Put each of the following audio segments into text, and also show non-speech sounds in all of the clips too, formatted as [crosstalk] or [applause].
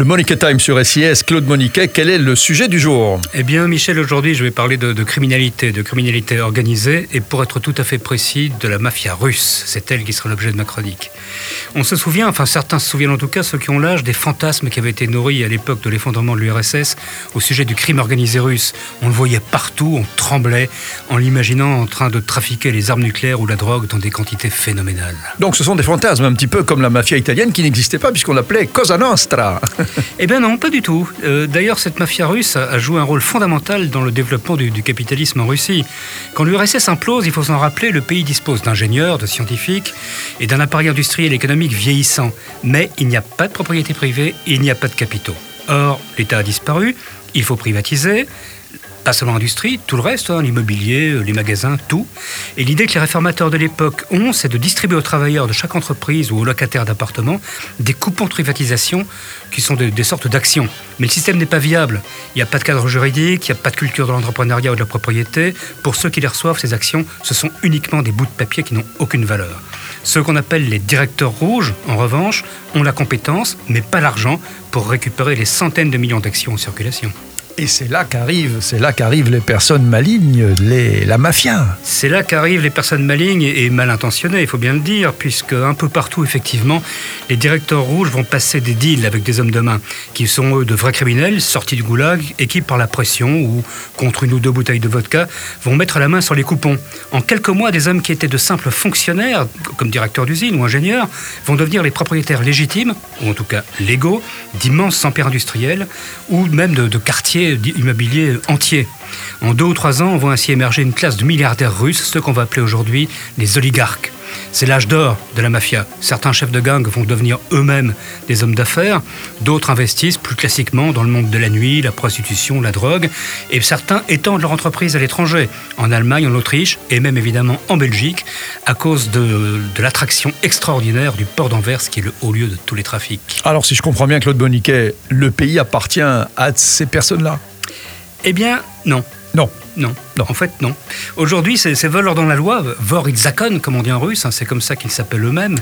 Le Monique Time sur SIS, Claude Moniquet, quel est le sujet du jour? Eh bien, Michel, aujourd'hui, je vais parler de, criminalité, de criminalité organisée, et pour être tout à fait précis, de la mafia russe. C'est elle qui sera l'objet de ma chronique. On se souvient, enfin certains se souviennent en tout cas, ceux qui ont l'âge, des fantasmes qui avaient été nourris à l'époque de l'effondrement de l'URSS au sujet du crime organisé russe. On le voyait partout, on tremblait en l'imaginant en train de trafiquer les armes nucléaires ou la drogue dans des quantités phénoménales. Donc ce sont des fantasmes, un petit peu comme la mafia italienne qui n'existait pas puisqu'on l'appelait Cosa Nostra. [laughs] eh bien non, pas du tout. Euh, d'ailleurs, cette mafia russe a joué un rôle fondamental dans le développement du, capitalisme en Russie. Quand l'URSS implose, il faut s'en rappeler, le pays dispose d'ingénieurs, de scientifiques et d'un appareil industriel économique vieillissant. Mais il n'y a pas de propriété privée et il n'y a pas de capitaux. Or, l'État a disparu, il faut privatiser, pas seulement l'industrie, tout le reste, hein, l'immobilier, euh, les magasins, tout. Et l'idée que les réformateurs de l'époque ont, c'est de distribuer aux travailleurs de chaque entreprise ou aux locataires d'appartements des coupons de privatisation qui sont des, sortes d'actions. Mais le système n'est pas viable. Il n'y a pas de cadre juridique, il n'y a pas de culture de l'entrepreneuriat ou de la propriété. Pour ceux qui les reçoivent, ces actions, ce sont uniquement des bouts de papier qui n'ont aucune valeur. Ceux qu'on appelle les directeurs rouges, en revanche, ont la compétence, mais pas l'argent, pour récupérer les centaines de millions d'actions en circulation. Et c'est là qu'arrivent, c'est là qu'arrivent les personnes malignes, les, la mafia. C'est là qu'arrivent les personnes malignes et mal intentionnées, il faut bien le dire, puisque un peu partout, effectivement, les directeurs rouges vont passer des deals avec des hommes de main, qui sont eux de vrais criminels sortis du goulag et qui, par la pression ou contre une ou deux bouteilles de vodka, vont mettre la main sur les coupons. En quelques mois, des hommes qui étaient de simples fonctionnaires, comme directeurs d'usine ou ingénieurs, vont devenir les propriétaires légitimes, ou en tout cas légaux, d'immenses empires industriels ou même de quartiers immobilier entier. En deux ou trois ans, on voit ainsi émerger une classe de milliardaires russes, ceux qu'on va appeler aujourd'hui les oligarques. C'est l'âge d'or de la mafia. Certains chefs de gang vont devenir eux-mêmes des hommes d'affaires, d'autres investissent plus classiquement dans le monde de la nuit, la prostitution, la drogue, et certains étendent leur entreprise à l'étranger, en Allemagne, en Autriche et même évidemment en Belgique, à cause de, de l'attraction extraordinaire du port d'Anvers qui est le haut lieu de tous les trafics. Alors si je comprends bien Claude Boniquet, le pays appartient à ces personnes-là? Eh bien, non. Non. Non, non, en fait, non. Aujourd'hui, ces, voleurs dans la loi, vor zakon, comme on dit en russe, hein, c'est comme ça qu'ils s'appellent eux-mêmes,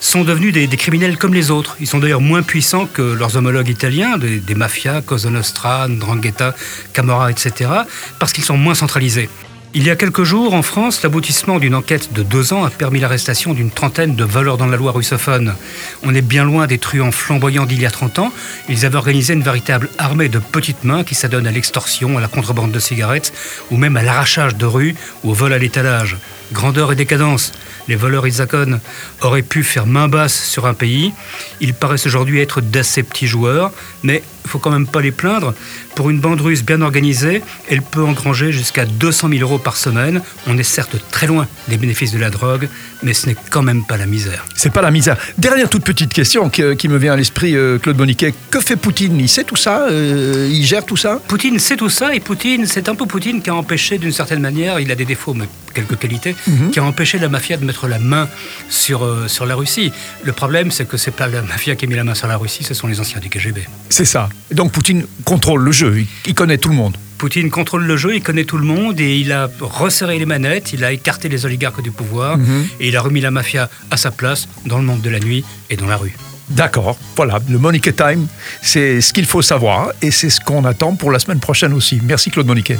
sont devenus des, criminels comme les autres. Ils sont d'ailleurs moins puissants que leurs homologues italiens, des, des mafias, Cosa Nostra, Ndrangheta, Camorra, etc., parce qu'ils sont moins centralisés. Il y a quelques jours, en France, l'aboutissement d'une enquête de deux ans a permis l'arrestation d'une trentaine de voleurs dans la loi russophone. On est bien loin des truands flamboyants d'il y a 30 ans. Ils avaient organisé une véritable armée de petites mains qui s'adonnent à l'extorsion, à la contrebande de cigarettes, ou même à l'arrachage de rue ou au vol à l'étalage. Grandeur et décadence, les voleurs isakones auraient pu faire main basse sur un pays. Ils paraissent aujourd'hui être d'assez petits joueurs, mais faut quand même pas les plaindre. Pour une bande russe bien organisée, elle peut engranger jusqu'à 200 000 euros par semaine. On est certes très loin des bénéfices de la drogue, mais ce n'est quand même pas la misère. C'est pas la misère. Dernière toute petite question qui, me vient à l'esprit, euh, Claude Boniquet. Que fait Poutine? Il sait tout ça euh, Il gère tout ça? Poutine sait tout ça et Poutine, c'est un peu Poutine qui a empêché d'une certaine manière, il a des défauts mais quelques qualités, mhm. qui a empêché la mafia de mettre la main sur, euh, sur la Russie. Le problème, c'est que c'est pas la mafia qui a mis la main sur la Russie, ce sont les anciens du KGB. C'est ça. Donc Poutine contrôle le jeu, il connaît tout le monde. Poutine contrôle le jeu, il connaît tout le monde et il a resserré les manettes, il a écarté les oligarques du pouvoir mhm. et il a remis la mafia à sa place dans le monde de la nuit et dans la rue. D'accord, voilà, le Monique Time, c'est ce qu'il faut savoir et c'est ce qu'on attend pour la semaine prochaine aussi. Merci Claude Moniquet.